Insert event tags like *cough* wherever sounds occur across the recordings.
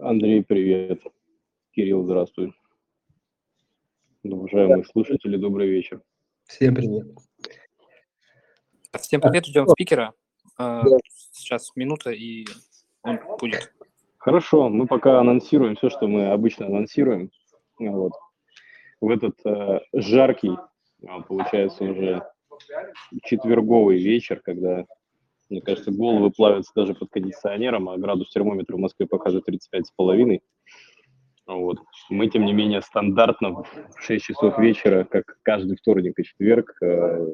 Андрей, привет. Кирилл, здравствуй. Уважаемые слушатели, добрый вечер. Всем привет. Всем привет, ждем спикера. А, Сейчас минута, и он будет. Хорошо, мы пока анонсируем все, что мы обычно анонсируем. Вот. В этот э, жаркий, а, получается, уже четверговый вечер, когда, мне кажется, головы плавятся даже под кондиционером, а градус термометра в Москве показывает 35,5. Вот. Мы, тем не менее, стандартно в 6 часов вечера, как каждый вторник и четверг, э,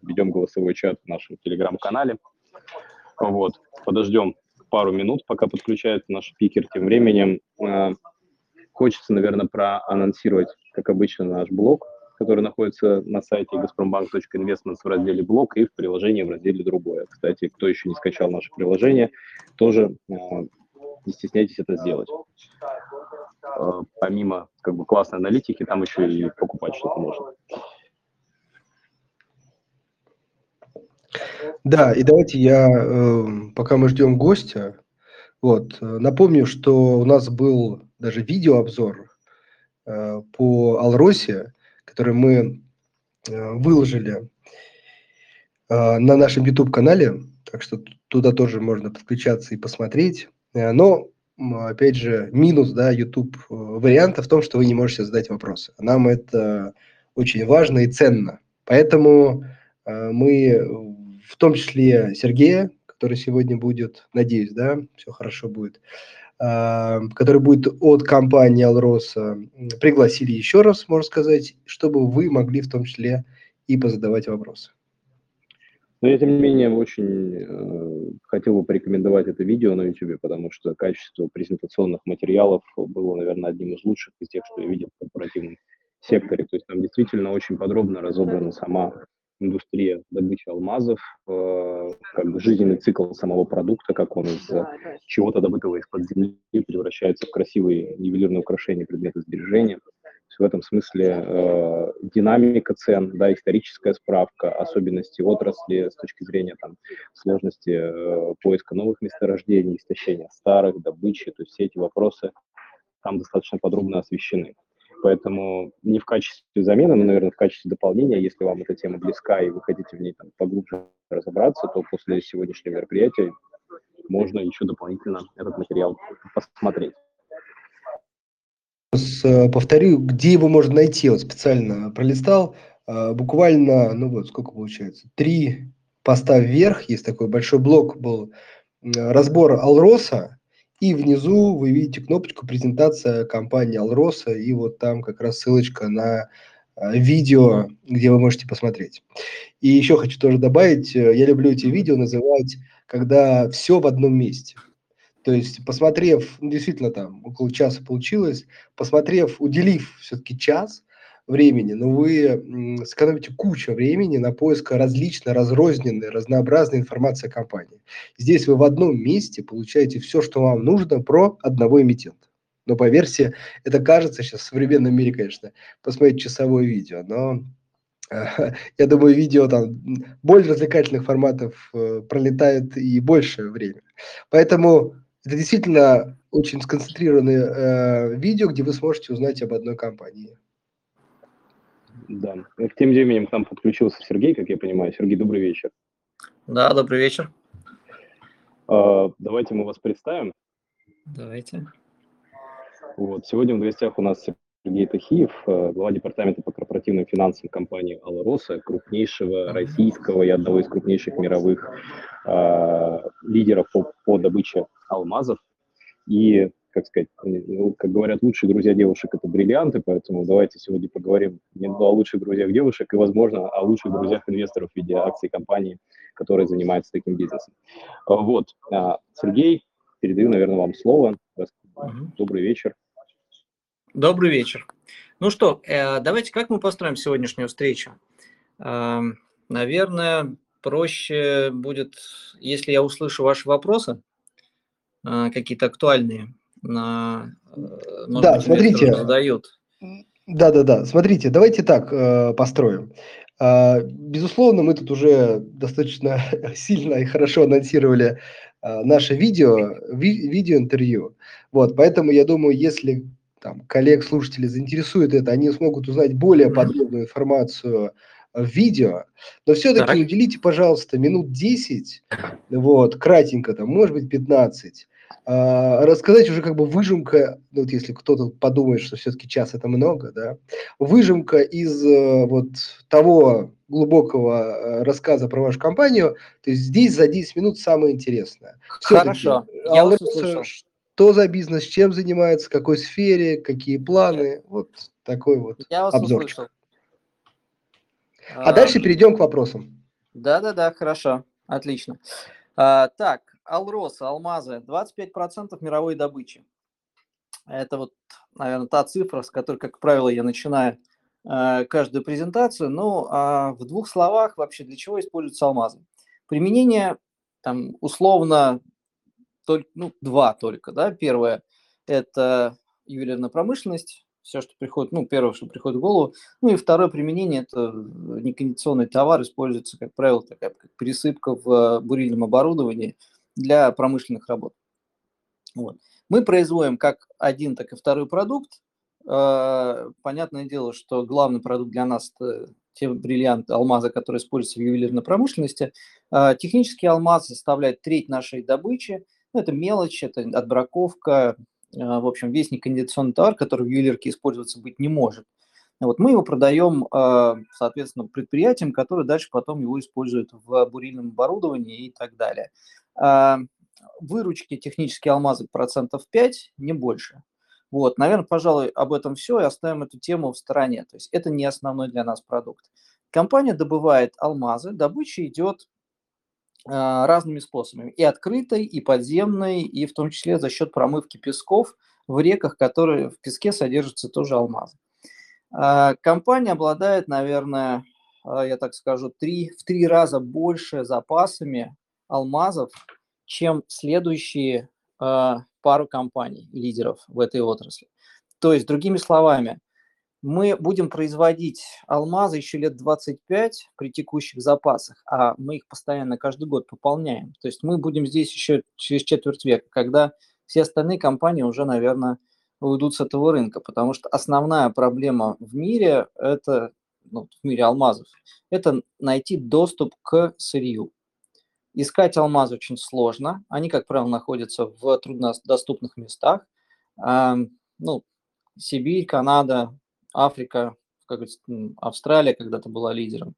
ведем голосовой чат в нашем телеграм-канале. Вот. Подождем пару минут, пока подключается наш спикер. Тем временем э, хочется, наверное, проанонсировать, как обычно, наш блог, который находится на сайте gazprombank.investments в разделе «Блог» и в приложении в разделе «Другое». Кстати, кто еще не скачал наше приложение, тоже э, не стесняйтесь это сделать. Э, помимо как бы классной аналитики, там еще и покупать что-то можно. Да, и давайте я, э, пока мы ждем гостя, вот, напомню, что у нас был даже видеообзор по Алросе, который мы э, выложили э, на нашем YouTube-канале, так что туда тоже можно подключаться и посмотреть. Э, но, опять же, минус, да, YouTube варианта в том, что вы не можете задать вопросы. Нам это очень важно и ценно. Поэтому мы в том числе Сергея, который сегодня будет, надеюсь, да, все хорошо будет, который будет от компании Алроса, пригласили еще раз, можно сказать, чтобы вы могли в том числе и позадавать вопросы. Но я, тем не менее, очень э, хотел бы порекомендовать это видео на YouTube, потому что качество презентационных материалов было, наверное, одним из лучших из тех, что я видел в корпоративном секторе. То есть там действительно очень подробно разобрана сама индустрия добычи алмазов, э, как бы жизненный цикл самого продукта, как он из чего-то добытого из-под земли превращается в красивые ювелирные украшения, предметы сбережения. В этом смысле э, динамика цен, да, историческая справка, особенности отрасли с точки зрения там, сложности э, поиска новых месторождений, истощения старых, добычи, то есть все эти вопросы там достаточно подробно освещены. Поэтому не в качестве замены, но, наверное, в качестве дополнения, если вам эта тема близка и вы хотите в ней там, поглубже разобраться, то после сегодняшнего мероприятия можно еще дополнительно этот материал посмотреть. Э, повторю, где его можно найти, вот специально пролистал, э, буквально, ну вот, сколько получается, три поста вверх, есть такой большой блок был, разбор Алроса, и внизу вы видите кнопочку «Презентация компании Алроса», и вот там как раз ссылочка на а, видео, где вы можете посмотреть. И еще хочу тоже добавить, э, я люблю эти видео называть, когда все в одном месте. То есть, посмотрев, ну, действительно там около часа получилось, посмотрев, уделив все-таки час, времени, но вы сэкономите кучу времени на поиск различной, разрозненной, разнообразной информации о компании. Здесь вы в одном месте получаете все, что вам нужно про одного эмитента. Но поверьте, это кажется сейчас в современном мире, конечно, посмотреть часовое видео, но *laughs* я думаю, видео там более развлекательных форматов э, пролетает и большее время. Поэтому это действительно очень сконцентрированное э, видео, где вы сможете узнать об одной компании. Да. Тем временем к нам подключился Сергей, как я понимаю. Сергей, добрый вечер. Да, добрый вечер. Uh, давайте мы вас представим. Давайте. Вот. Сегодня в гостях у нас Сергей Тахиев, э, глава департамента по корпоративным финансам компании «Алроса», крупнейшего российского и одного из крупнейших мировых э, лидеров по, по добыче алмазов. И как сказать, ну, как говорят, лучшие друзья девушек – это бриллианты, поэтому давайте сегодня поговорим не о лучших друзьях девушек и, возможно, о лучших друзьях инвесторов в виде акций компании, которые занимаются таким бизнесом. А, вот, а, Сергей, передаю, наверное, вам слово. Добрый вечер. Добрый вечер. Ну что, э, давайте как мы построим сегодняшнюю встречу? Эм, наверное, проще будет, если я услышу ваши вопросы, э, какие-то актуальные, на, э, да, быть, смотрите, задают. Да, да, да. Смотрите, давайте так э, построим. Э, безусловно, мы тут уже достаточно *laughs* сильно и хорошо анонсировали э, наше видео, ви, видеоинтервью. Вот, поэтому я думаю, если там, коллег, слушателей заинтересует это, они смогут узнать более подробную информацию в видео, но все-таки так. уделите, пожалуйста, минут 10, вот, кратенько там, может быть, 15, а, рассказать уже как бы выжимка, ну, вот если кто-то подумает, что все-таки час это много, да, выжимка из э, вот того глубокого э, рассказа про вашу компанию, то есть здесь за 10 минут самое интересное. Хорошо, я вас услышал. Что за бизнес, чем занимается, в какой сфере, какие планы, вот такой вот Я вас обзорчик. услышал. А, а дальше перейдем к вопросам. Да-да-да, хорошо, отлично. А, так, Алрос, алмазы, 25% мировой добычи. Это вот, наверное, та цифра, с которой, как правило, я начинаю э, каждую презентацию. Ну, а в двух словах вообще для чего используются алмазы? Применение, там, условно, только, ну, два только, да. Первое – это ювелирная промышленность, все, что приходит, ну, первое, что приходит в голову. Ну и второе применение – это некондиционный товар, используется, как правило, такая как пересыпка в бурильном оборудовании для промышленных работ. Вот. Мы производим как один, так и второй продукт. А, понятное дело, что главный продукт для нас – это те бриллианты, алмазы, которые используются в ювелирной промышленности. А, технический алмаз составляет треть нашей добычи – ну, это мелочь, это отбраковка, а, в общем, весь некондиционный товар, который в ювелирке использоваться быть не может. Вот мы его продаем, а, соответственно, предприятиям, которые дальше потом его используют в бурильном оборудовании и так далее. А, выручки технические алмазы процентов 5, не больше. Вот, наверное, пожалуй, об этом все и оставим эту тему в стороне. То есть это не основной для нас продукт. Компания добывает алмазы, добыча идет а, разными способами. И открытой, и подземной, и в том числе за счет промывки песков в реках, которые в песке содержатся тоже алмазы. А, компания обладает, наверное, а, я так скажу, три, в три раза больше запасами алмазов, чем следующие пару компаний, лидеров в этой отрасли. То есть, другими словами, мы будем производить алмазы еще лет 25 при текущих запасах, а мы их постоянно каждый год пополняем. То есть мы будем здесь еще через четверть века, когда все остальные компании уже, наверное, уйдут с этого рынка, потому что основная проблема в мире, это, ну, в мире алмазов, это найти доступ к сырью. Искать алмазы очень сложно, они, как правило, находятся в труднодоступных местах. Ну, Сибирь, Канада, Африка, как Австралия когда-то была лидером.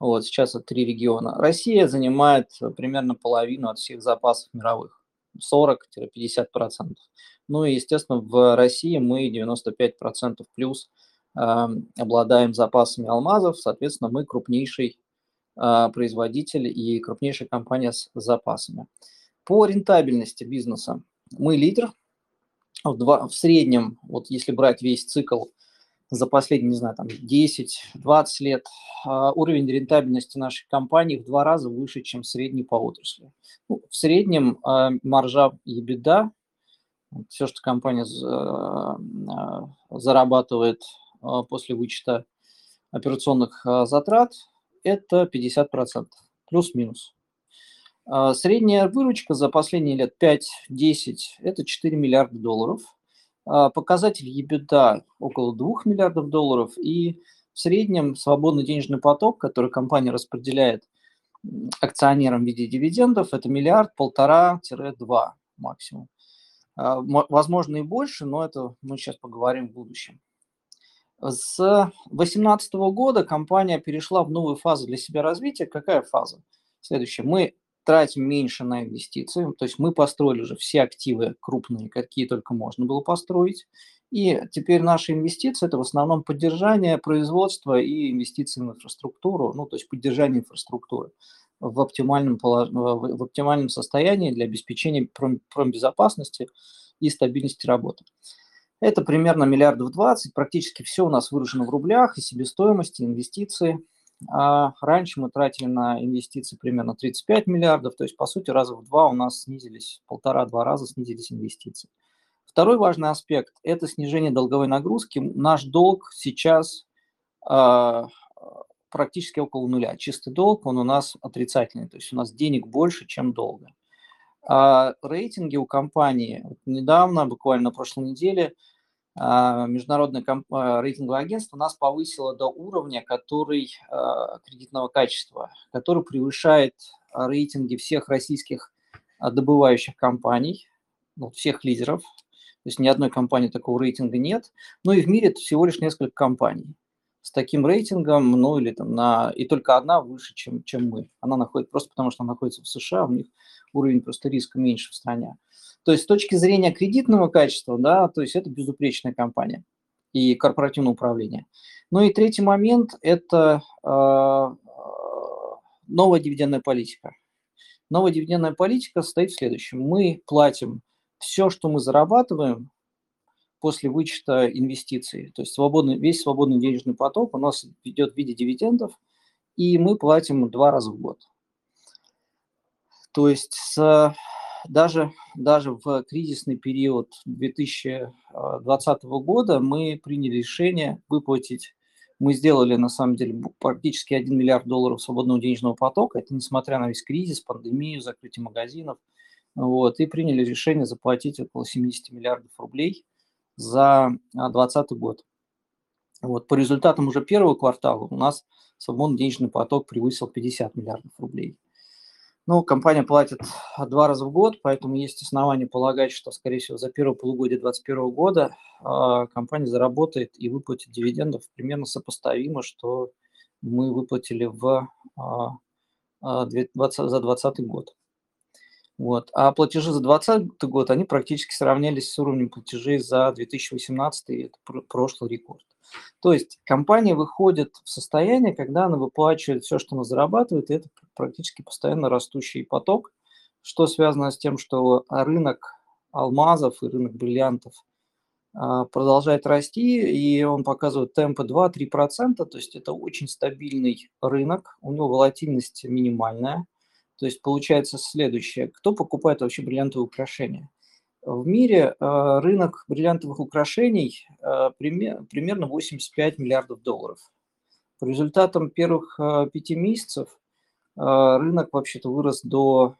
Вот, сейчас это три региона. Россия занимает примерно половину от всех запасов мировых. 40-50%. Ну и, естественно, в России мы 95% плюс э, обладаем запасами алмазов, соответственно, мы крупнейший э, производитель и крупнейшая компания с запасами. По рентабельности бизнеса мы лидер. В, два, в среднем, вот если брать весь цикл за последние, не знаю, там 10-20 лет а, уровень рентабельности нашей компании в два раза выше, чем средний по отрасли. Ну, в среднем а, маржа и беда, все, что компания а, зарабатывает после вычета операционных затрат, это 50%, плюс-минус. Средняя выручка за последние лет 5-10 – это 4 миллиарда долларов – а, показатель EBITDA около 2 миллиардов долларов и в среднем свободный денежный поток, который компания распределяет акционерам в виде дивидендов, это миллиард, полтора-два максимум. А, возможно и больше, но это мы сейчас поговорим в будущем. С 2018 года компания перешла в новую фазу для себя развития. Какая фаза? Следующее. Мы тратим меньше на инвестиции. То есть мы построили уже все активы крупные, какие только можно было построить. И теперь наши инвестиции – это в основном поддержание производства и инвестиции в инфраструктуру, ну, то есть поддержание инфраструктуры в оптимальном, в оптимальном состоянии для обеспечения промбезопасности и стабильности работы. Это примерно миллиардов 20, практически все у нас выражено в рублях, и себестоимости, инвестиции – а раньше мы тратили на инвестиции примерно 35 миллиардов, то есть, по сути, раза в два у нас снизились, полтора-два раза снизились инвестиции. Второй важный аспект – это снижение долговой нагрузки. Наш долг сейчас э, практически около нуля. Чистый долг, он у нас отрицательный, то есть у нас денег больше, чем долга. А рейтинги у компании недавно, буквально на прошлой неделе, а, международное а, рейтинговое агентство нас повысило до уровня, который а, кредитного качества, который превышает рейтинги всех российских добывающих компаний, ну, всех лидеров. То есть ни одной компании такого рейтинга нет. Ну и в мире это всего лишь несколько компаний с таким рейтингом, ну или там на... И только одна выше, чем, чем мы. Она находится просто потому, что она находится в США, у них уровень просто риска меньше в стране. То есть с точки зрения кредитного качества, да, то есть это безупречная компания и корпоративное управление. Ну и третий момент – это э, новая дивидендная политика. Новая дивидендная политика состоит в следующем. Мы платим все, что мы зарабатываем после вычета инвестиций. То есть свободный, весь свободный денежный поток у нас идет в виде дивидендов, и мы платим два раза в год. То есть с даже, даже в кризисный период 2020 года мы приняли решение выплатить, мы сделали на самом деле практически 1 миллиард долларов свободного денежного потока, это несмотря на весь кризис, пандемию, закрытие магазинов, вот, и приняли решение заплатить около 70 миллиардов рублей за 2020 год. Вот, по результатам уже первого квартала у нас свободный денежный поток превысил 50 миллиардов рублей. Ну, компания платит два раза в год, поэтому есть основания полагать, что, скорее всего, за первое полугодие 2021 года э, компания заработает и выплатит дивидендов примерно сопоставимо, что мы выплатили в, э, 20, за 2020 год. Вот. А платежи за 2020 год, они практически сравнялись с уровнем платежей за 2018, это прошлый рекорд. То есть компания выходит в состояние, когда она выплачивает все, что она зарабатывает, и это практически постоянно растущий поток, что связано с тем, что рынок алмазов и рынок бриллиантов а, продолжает расти, и он показывает темпы 2-3%, то есть это очень стабильный рынок, у него волатильность минимальная. То есть получается следующее, кто покупает вообще бриллиантовые украшения – в мире э, рынок бриллиантовых украшений э, примерно 85 миллиардов долларов. По результатам первых э, пяти месяцев рынок вообще-то вырос до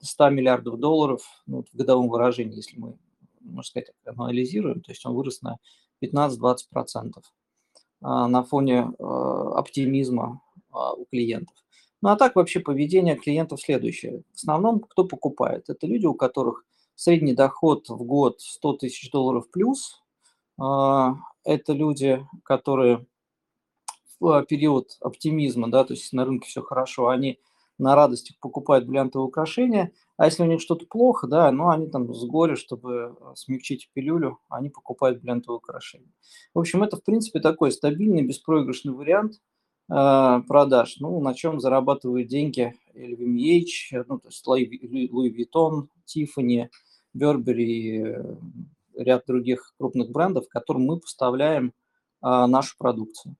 100 миллиардов долларов ну, в годовом выражении, если мы, можно сказать, анализируем, то есть он вырос на 15-20% на фоне оптимизма у клиентов. Ну а так вообще поведение клиентов следующее. В основном кто покупает? Это люди, у которых Средний доход в год 100 тысяч долларов плюс. А, это люди, которые в период оптимизма, да, то есть на рынке все хорошо, они на радостях покупают бриллиантовые украшения, а если у них что-то плохо, да, ну они там с горя, чтобы смягчить пилюлю, они покупают бриллиантовые украшения. В общем, это, в принципе, такой стабильный, беспроигрышный вариант э, продаж, ну, на чем зарабатывают деньги LVMH, ну, то есть Louis Vuitton, Tiffany, Burberry, э, ряд других крупных брендов, которым мы поставляем а, нашу продукцию.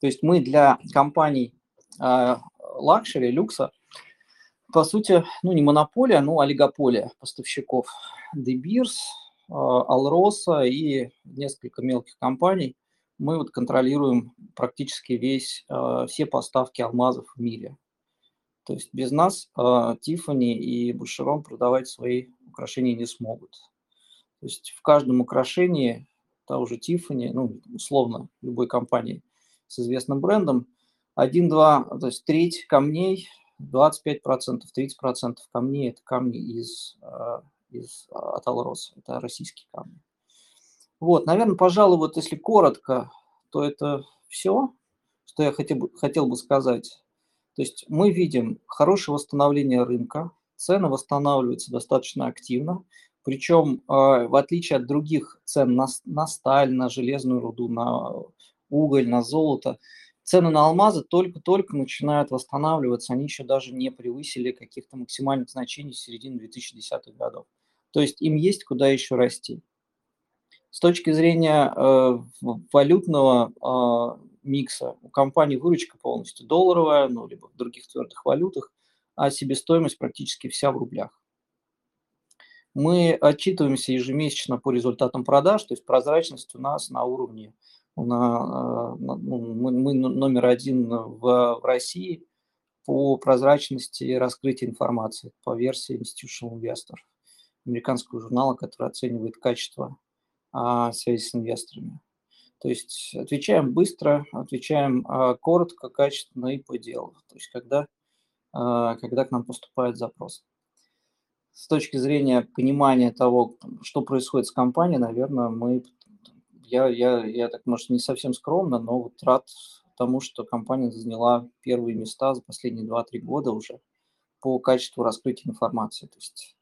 То есть мы для компаний а, luxury, люкса, по сути, ну не монополия, но олигополия поставщиков. De Beers, а, Алроса и несколько мелких компаний. Мы вот контролируем практически весь, а, все поставки алмазов в мире. То есть без нас Tiffany и Бушерон продавать свои украшения не смогут. То есть в каждом украшении того же Tiffany, ну, условно, любой компании с известным брендом, 1-2, то есть треть камней, 25%, 30% камней – это камни из, а, из от Алроса, это российские камни. Вот, наверное, пожалуй, вот если коротко, то это все, что я хотел, хотел бы сказать. То есть мы видим хорошее восстановление рынка, цены восстанавливаются достаточно активно. Причем, а, в отличие от других цен на, на сталь, на железную руду, на уголь, на золото, цены на алмазы только-только начинают восстанавливаться. Они еще даже не превысили каких-то максимальных значений середины 2010-х годов. То есть им есть куда еще расти. С точки зрения э, валютного э, микса, у компании выручка полностью долларовая, ну, либо в других твердых валютах а себестоимость практически вся в рублях. Мы отчитываемся ежемесячно по результатам продаж, то есть прозрачность у нас на уровне, на, на, ну, мы, мы номер один в, в России по прозрачности и раскрытию информации по версии Institutional Investor, американского журнала, который оценивает качество а, связи с инвесторами. То есть отвечаем быстро, отвечаем а, коротко, качественно и по делу. То есть когда, а, когда к нам поступает запрос. С точки зрения понимания того, что происходит с компанией, наверное, мы, я, я, я так, может, не совсем скромно, но вот рад тому, что компания заняла первые места за последние 2-3 года уже по качеству раскрытия информации. То есть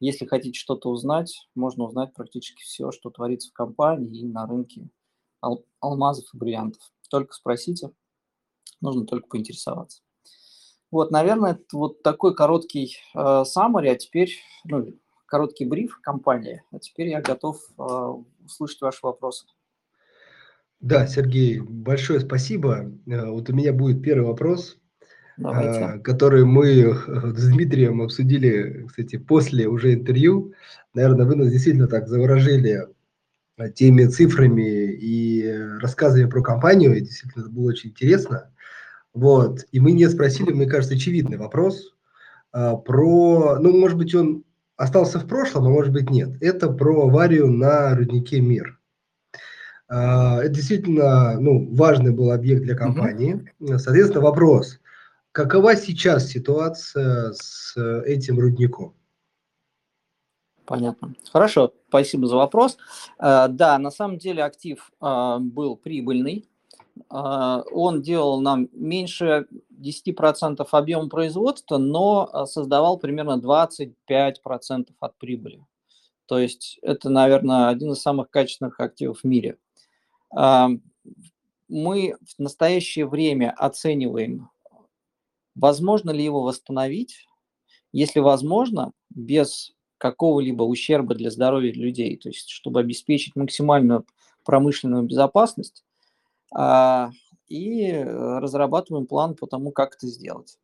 если хотите что-то узнать, можно узнать практически все, что творится в компании и на рынке ал- алмазов и бриллиантов. Только спросите, нужно только поинтересоваться. Вот, наверное, это вот такой короткий э, summary, а теперь, ну, короткий бриф компании, а теперь я готов э, услышать ваши вопросы. Да, Сергей, большое спасибо. Э, вот у меня будет первый вопрос, Давайте. э, который мы э, с Дмитрием обсудили, кстати, после уже интервью. Наверное, вы нас действительно так заворожили э, теми цифрами и рассказами про компанию. И действительно, это было очень интересно. Вот. И мы не спросили, мне кажется, очевидный вопрос э, про, ну, может быть, он остался в прошлом, а может быть, нет. Это про аварию на руднике «Мир». А, Это действительно ну, важный был объект для компании. Соответственно, вопрос, какова сейчас ситуация с э, этим рудником? Понятно. Хорошо, спасибо за вопрос. Э, Да, на самом деле актив а, был прибыльный. А, Он делал нам меньше 10% объема производства, но создавал примерно 25% от прибыли. То есть это, наверное, один из самых качественных активов в мире. Мы в настоящее время оцениваем, возможно ли его восстановить. Если возможно, без какого-либо ущерба для здоровья людей, то есть чтобы обеспечить максимальную промышленную безопасность, а, и э, разрабатываем план по тому, как это сделать.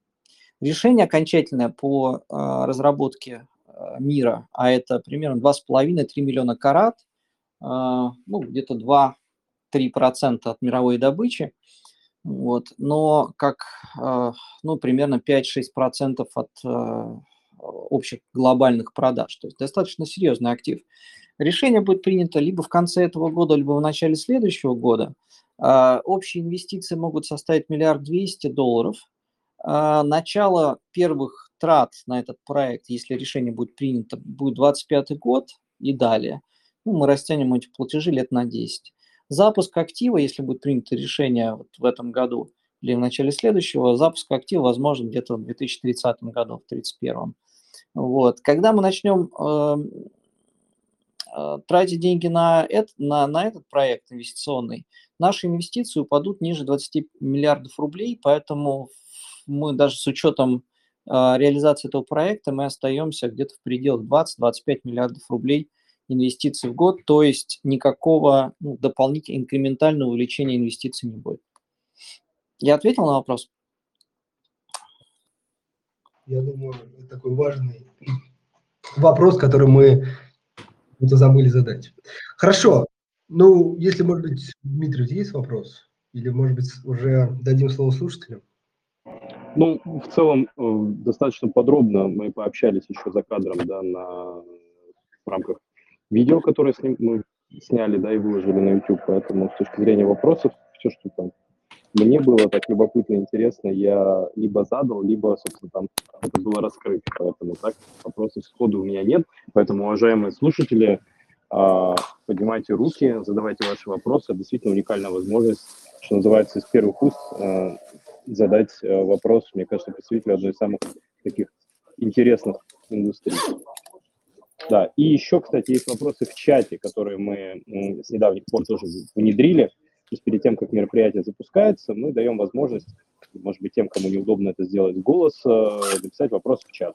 Решение окончательное по а, разработке а, мира, а это примерно 2,5-3 миллиона карат, ну, где-то 2-3% от мировой добычи, вот, но как, а, ну, примерно 5-6% от а, общих глобальных продаж. То есть достаточно серьезный актив. Решение будет принято либо в конце этого года, либо в начале следующего года. А, Общие инвестиции могут составить миллиард двести долларов. Начало первых трат на этот проект, если решение будет принято, будет 25 год и далее. Ну, мы растянем эти платежи лет на 10. Запуск актива, если будет принято решение вот в этом году или в начале следующего, запуск актива возможен где-то в 2030 году, в 2031. Вот. Когда мы начнем эм, э, тратить деньги на, это, на, на этот проект инвестиционный, наши инвестиции упадут ниже 20 миллиардов рублей, поэтому мы даже с учетом э, реализации этого проекта мы остаемся где-то в пределах 20-25 миллиардов рублей инвестиций в год, то есть никакого ну, дополнительного инкрементального увеличения инвестиций не будет. Я ответил на вопрос? Я думаю, это такой важный вопрос, который мы забыли задать. Хорошо. Ну, если, может быть, Дмитрий, у тебя есть вопрос? Или, может быть, уже дадим слово слушателям? Ну, в целом, э, достаточно подробно мы пообщались еще за кадром, да, на, в рамках видео, которое с ним мы сняли, да, и выложили на YouTube, поэтому с точки зрения вопросов, все, что там мне было так любопытно, интересно, я либо задал, либо, собственно, там это было раскрыто, поэтому так вопросов сходу у меня нет, поэтому, уважаемые слушатели, а, поднимайте руки, задавайте ваши вопросы, действительно уникальная возможность, что называется, из первых уст а, задать а, вопрос, мне кажется, представителю одной из самых таких интересных индустрий. Да, и еще, кстати, есть вопросы в чате, которые мы с недавних пор тоже внедрили. То есть перед тем, как мероприятие запускается, мы даем возможность, может быть, тем, кому неудобно это сделать голос, написать вопрос в чат.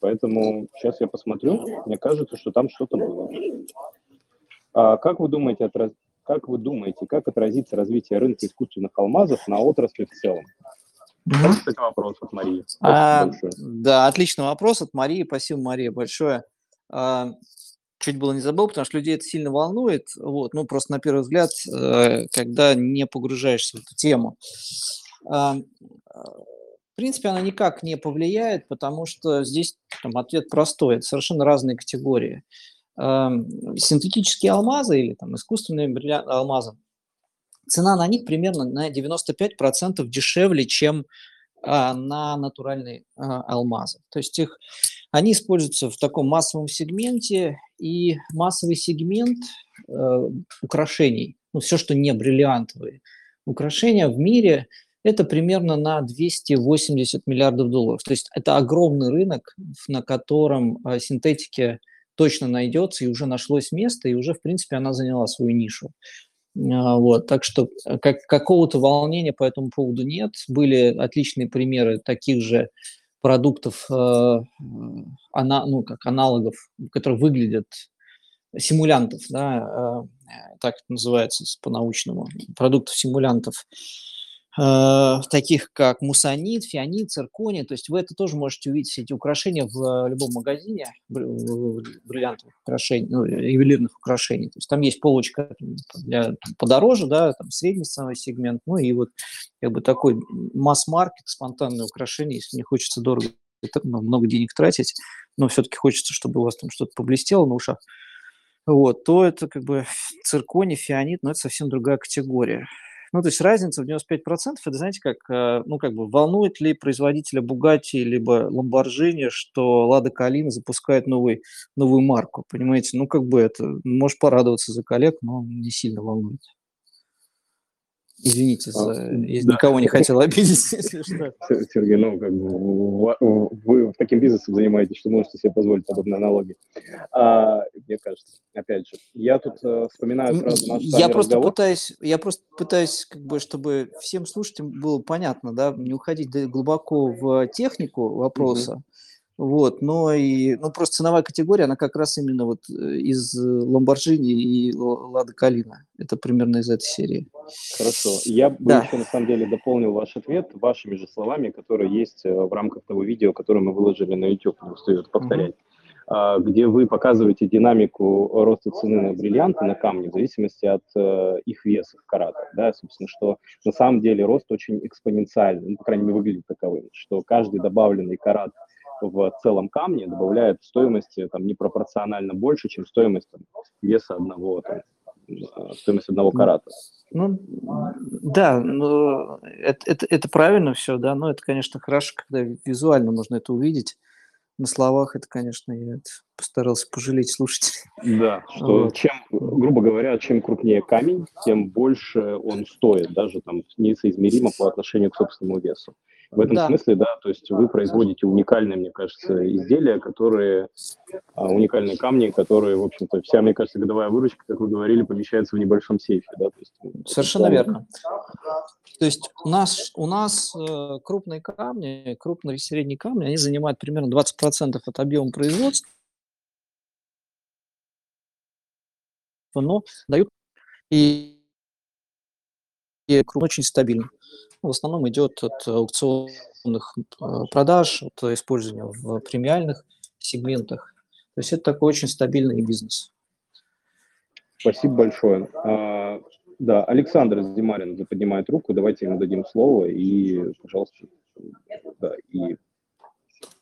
Поэтому сейчас я посмотрю. Мне кажется, что там что-то было. А как вы думаете, отраз... как вы думаете, как отразится развитие рынка искусственных алмазов на отрасли в целом? Кстати, вопрос от Марии. А, да, отличный вопрос от Марии. Спасибо, Мария, большое. А, чуть было не забыл, потому что людей это сильно волнует. Вот, ну, просто на первый взгляд, э, когда не погружаешься в эту тему. А, принципе, она никак не повлияет, потому что здесь там, ответ простой, это совершенно разные категории. Эм, синтетические алмазы или там, искусственные алмазы, цена на них примерно на 95% дешевле, чем а, на натуральные а, алмазы. То есть их, они используются в таком массовом сегменте, и массовый сегмент э, украшений, ну, все, что не бриллиантовые, украшения в мире – это примерно на 280 миллиардов долларов. То есть это огромный рынок, на котором э, синтетики точно найдется, и уже нашлось место, и уже, в принципе, она заняла свою нишу. А, вот, так что э, как, какого-то волнения по этому поводу нет. Были отличные примеры таких же продуктов, э, ана, ну, как аналогов, которые выглядят симулянтов, да, э, так это называется по-научному, продуктов симулянтов, Э, таких как мусанит, фианит, цирконий. То есть вы это тоже можете увидеть, все эти украшения в любом магазине бриллиантовых украшений, ну, ювелирных украшений. То есть там есть полочка для подороже, да, там средний ценовой сегмент, ну и вот как бы такой масс-маркет, спонтанные украшения, если не хочется дорого ну, много денег тратить, но все-таки хочется, чтобы у вас там что-то поблестело на ушах, вот, то это как бы цирконий, фианит, но это совсем другая категория. Ну, то есть разница в 95%, это, знаете, как, э, ну, как бы волнует ли производителя Bugatti либо Lamborghini, что Лада Калина запускает новый, новую марку, понимаете? Ну, как бы это, может порадоваться за коллег, но не сильно волнует. Извините, а, за... я да. никого не хотел обидеть, *laughs* если что. Сергей, ну, как бы вы таким бизнесом занимаетесь, что можете себе позволить подобные аналоги. А, мне кажется, опять же, я тут э, вспоминаю сразу наш Я просто разговор. пытаюсь, я просто пытаюсь, как бы, чтобы всем слушателям было понятно, да, не уходить глубоко в технику вопроса, угу. Вот, но и, ну, просто ценовая категория, она как раз именно вот э, из Ламборджини и Лада Калина. Это примерно из этой серии. Хорошо. Я бы да. еще, на самом деле, дополнил ваш ответ вашими же словами, которые есть э, в рамках того видео, которое мы выложили на YouTube, не устаю повторять, угу. где вы показываете динамику роста цены на бриллианты, на камни, в зависимости от э, их веса в каратах. Да, собственно, что на самом деле рост очень экспоненциальный, ну, по крайней мере, выглядит таковым, что каждый добавленный карат – в целом камне добавляет стоимости там, непропорционально больше, чем стоимость там, веса одного, там, э, стоимость одного карата. Ну, да, ну, это, это, это правильно все, да, но это, конечно, хорошо, когда визуально можно это увидеть. На словах это, конечно, я это постарался пожалеть слушателей. Да, что вот. чем, грубо говоря, чем крупнее камень, тем больше он стоит, даже там несоизмеримо по отношению к собственному весу. В этом да. смысле, да, то есть вы производите уникальные, мне кажется, изделия, которые, а, уникальные камни, которые, в общем-то, вся, мне кажется, годовая выручка, как вы говорили, помещается в небольшом сейфе, да? То есть, Совершенно это, верно. То есть у нас, у нас э, крупные камни, крупные и средние камни, они занимают примерно 20% от объема производства, но дают и, и очень стабильно в основном идет от аукционных э, продаж, от использования в премиальных сегментах. То есть это такой очень стабильный бизнес. Спасибо большое. А, да, Александр Зимарин поднимает руку, давайте ему дадим слово и, пожалуйста, да, и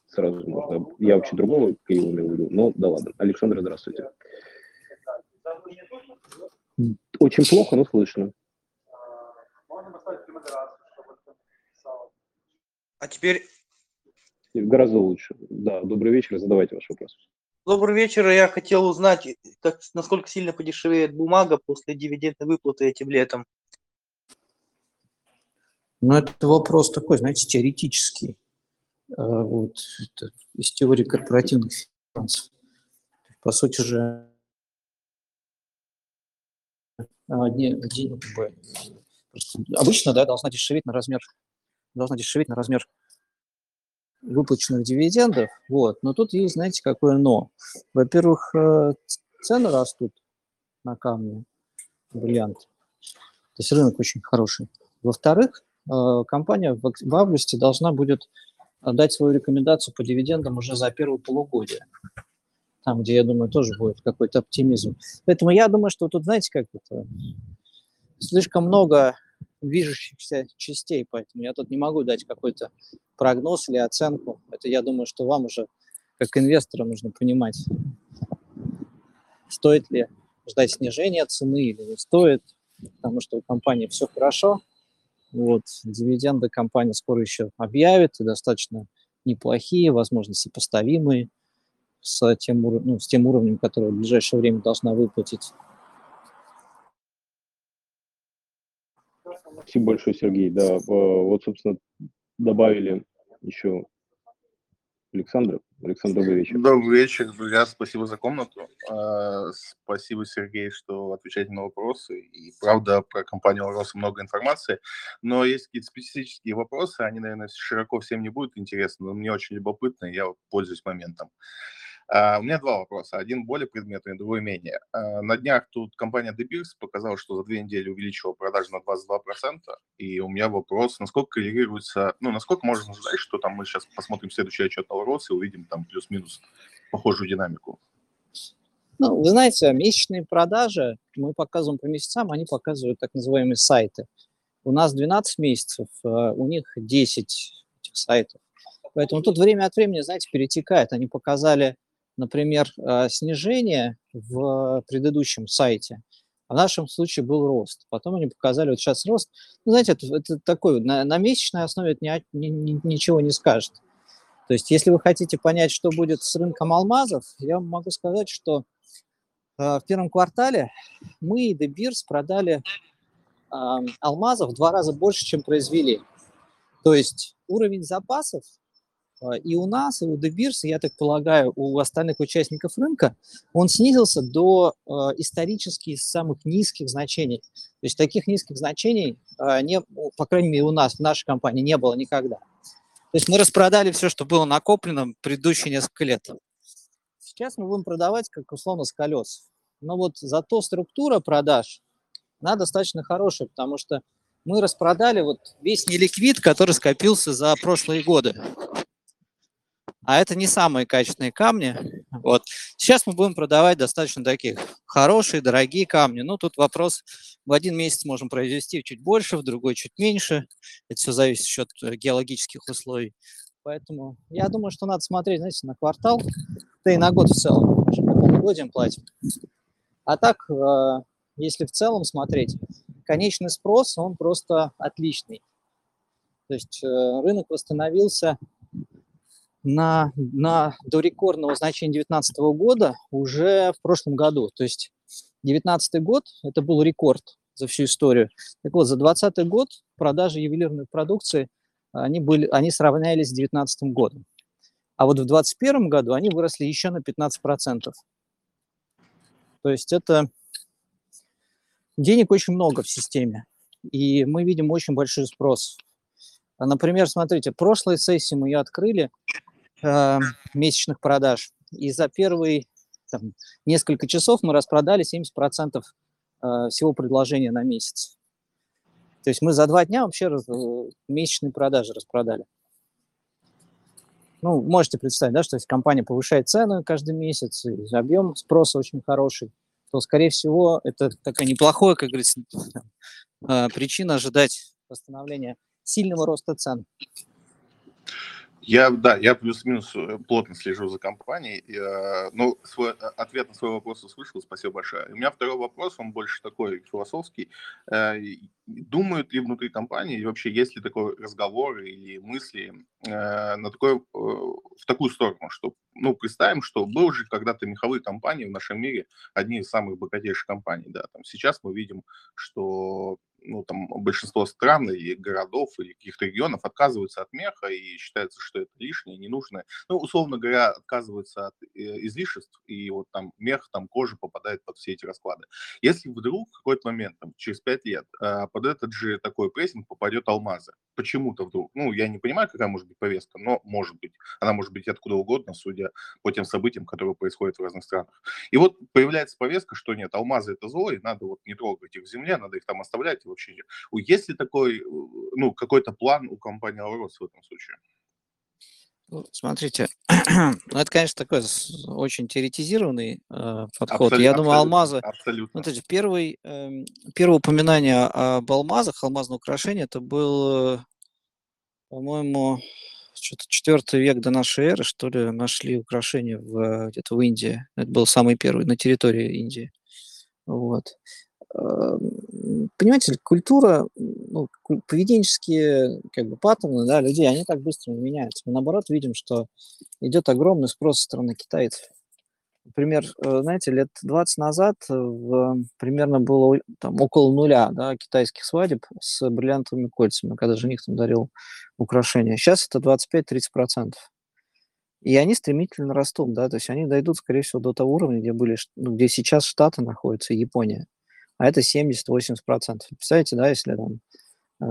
сразу можно. Я вообще другого Киева имел в виду, но да ладно. Александр, здравствуйте. Очень плохо, но слышно. А теперь... Гораздо лучше. Да, добрый вечер, задавайте ваш вопрос. Добрый вечер. Я хотел узнать, как, насколько сильно подешевеет бумага после дивидендной выплаты этим летом. Ну, это вопрос такой, знаете, теоретический. А, вот, это из теории корпоративных финансов. По сути же, не, не, обычно да, должна дешеветь на размер должна дешеветь на размер выплаченных дивидендов. Вот. Но тут есть, знаете, какое но. Во-первых, э, цены растут на камни, бриллиант. То есть рынок очень хороший. Во-вторых, э, компания в августе должна будет дать свою рекомендацию по дивидендам уже за первое полугодие. Там, где, я думаю, тоже будет какой-то оптимизм. Поэтому я думаю, что тут, знаете, как это, слишком много движущихся частей, поэтому я тут не могу дать какой-то прогноз или оценку. Это, я думаю, что вам уже, как инвесторам, нужно понимать, стоит ли ждать снижения цены или не стоит, потому что у компании все хорошо. Вот, дивиденды компания скоро еще объявит, и достаточно неплохие, возможно, сопоставимые с тем, ну, с тем уровнем, который в ближайшее время должна выплатить. Спасибо большое, Сергей. Да, вот, собственно, добавили еще Александр. Александр, добрый вечер. Добрый вечер, друзья. Спасибо за комнату. А, спасибо, Сергей, что отвечаете на вопросы. И правда, про компанию «Урос» много информации. Но есть какие-то специфические вопросы. Они, наверное, широко всем не будут интересны, но мне очень любопытно, я пользуюсь моментом. Uh, у меня два вопроса. Один более предметный, другой менее. Uh, на днях тут компания De Beers показала, что за две недели увеличила продажи на 22%. И у меня вопрос, насколько коррелируется, ну, насколько можно ждать, что там мы сейчас посмотрим следующий отчет Алрос и увидим там плюс-минус похожую динамику? Ну, вы знаете, месячные продажи, мы показываем по месяцам, они показывают так называемые сайты. У нас 12 месяцев, у них 10 этих сайтов. Поэтому тут время от времени, знаете, перетекает. Они показали например, э, снижение в предыдущем сайте, а в нашем случае был рост. Потом они показали, вот сейчас рост. Ну, знаете, это, это такой, на, на месячной основе это ни, ни, ничего не скажет. То есть, если вы хотите понять, что будет с рынком алмазов, я могу сказать, что э, в первом квартале мы и De Beers продали э, алмазов в два раза больше, чем произвели. То есть уровень запасов а, и у нас, и у Дебирс, я так полагаю, у остальных участников рынка, он снизился до э, исторически самых низких значений. То есть таких низких значений, э, не, по крайней мере, у нас, в нашей компании не было никогда. То есть мы распродали все, что было накоплено предыдущие несколько лет. Сейчас мы будем продавать, как условно, с колес. Но вот зато структура продаж, она достаточно хорошая, потому что мы распродали вот весь неликвид, который скопился за прошлые годы а это не самые качественные камни. Вот. Сейчас мы будем продавать достаточно таких хорошие, дорогие камни. Ну, тут вопрос, в один месяц можем произвести чуть больше, в другой чуть меньше. Это все зависит от э, геологических условий. Поэтому я думаю, что надо смотреть, знаете, на квартал, да и на год в целом. Полугодиям платим. А так, э, если в целом смотреть, конечный спрос, он просто отличный. То есть э, рынок восстановился на, на до рекордного значения 2019 года уже в прошлом году. То есть 2019 год – это был рекорд за всю историю. Так вот, за 2020 год продажи ювелирной продукции они, были, они сравнялись с 2019 годом. А вот в 2021 году они выросли еще на 15%. То есть это денег очень много в системе. И мы видим очень большой спрос. Например, смотрите, прошлой сессии мы ее открыли э, месячных продаж. И за первые там, несколько часов мы распродали 70% э, всего предложения на месяц. То есть мы за два дня вообще э, месячные продажи распродали. Ну, можете представить, да, что если компания повышает цену каждый месяц, и объем спроса очень хороший, то, скорее всего, это такая неплохая, как говорится, причина ожидать восстановления сильного роста цен. Я, да, я плюс-минус э, плотно слежу за компанией. Я, ну, свой, а, ответ на свой вопрос услышал, спасибо большое. У меня второй вопрос, он больше такой философский. Э, думают ли внутри компании, вообще есть ли такой разговор или мысли э, на такой, в такую сторону, что, ну, представим, что был же когда-то меховые компании в нашем мире, одни из самых богатейших компаний, да, там сейчас мы видим, что ну, там, большинство стран и городов или каких-то регионов отказываются от меха и считается, что это лишнее, ненужное. Ну, условно говоря, отказываются от э, излишеств, и вот там мех, там кожа попадает под все эти расклады. Если вдруг в какой-то момент, там, через пять лет, э, под этот же такой прессинг попадет алмазы, почему-то вдруг, ну, я не понимаю, какая может быть повестка, но может быть, она может быть откуда угодно, судя по тем событиям, которые происходят в разных странах. И вот появляется повестка, что нет, алмазы это зло, и надо вот не трогать их в земле, надо их там оставлять, и вообще. Есть ли такой, ну, какой-то план у компании Алрос в этом случае? Ну, смотрите, *clears throat* ну, это, конечно, такой очень теоретизированный э, подход. Абсолютно, Я думаю, алмазы... Абсолютно. Ну, первый, э, первое упоминание об алмазах, алмазное украшение, это был, по-моему, что-то четвертый век до нашей эры, что ли, нашли украшения в, где-то в Индии. Это был самый первый на территории Индии. Вот. Понимаете, культура, ну, поведенческие как бы паттерны да, людей, они так быстро не меняются. Мы наоборот видим, что идет огромный спрос со стороны китайцев. Например, э, знаете, лет 20 назад э, в, примерно было там, около нуля да, китайских свадеб с бриллиантовыми кольцами, когда жених там дарил украшения. Сейчас это 25-30%. И они стремительно растут, да, то есть они дойдут, скорее всего, до того уровня, где были, ну, где сейчас Штаты находятся, Япония. А это 70-80%. Представляете, да, если там 70%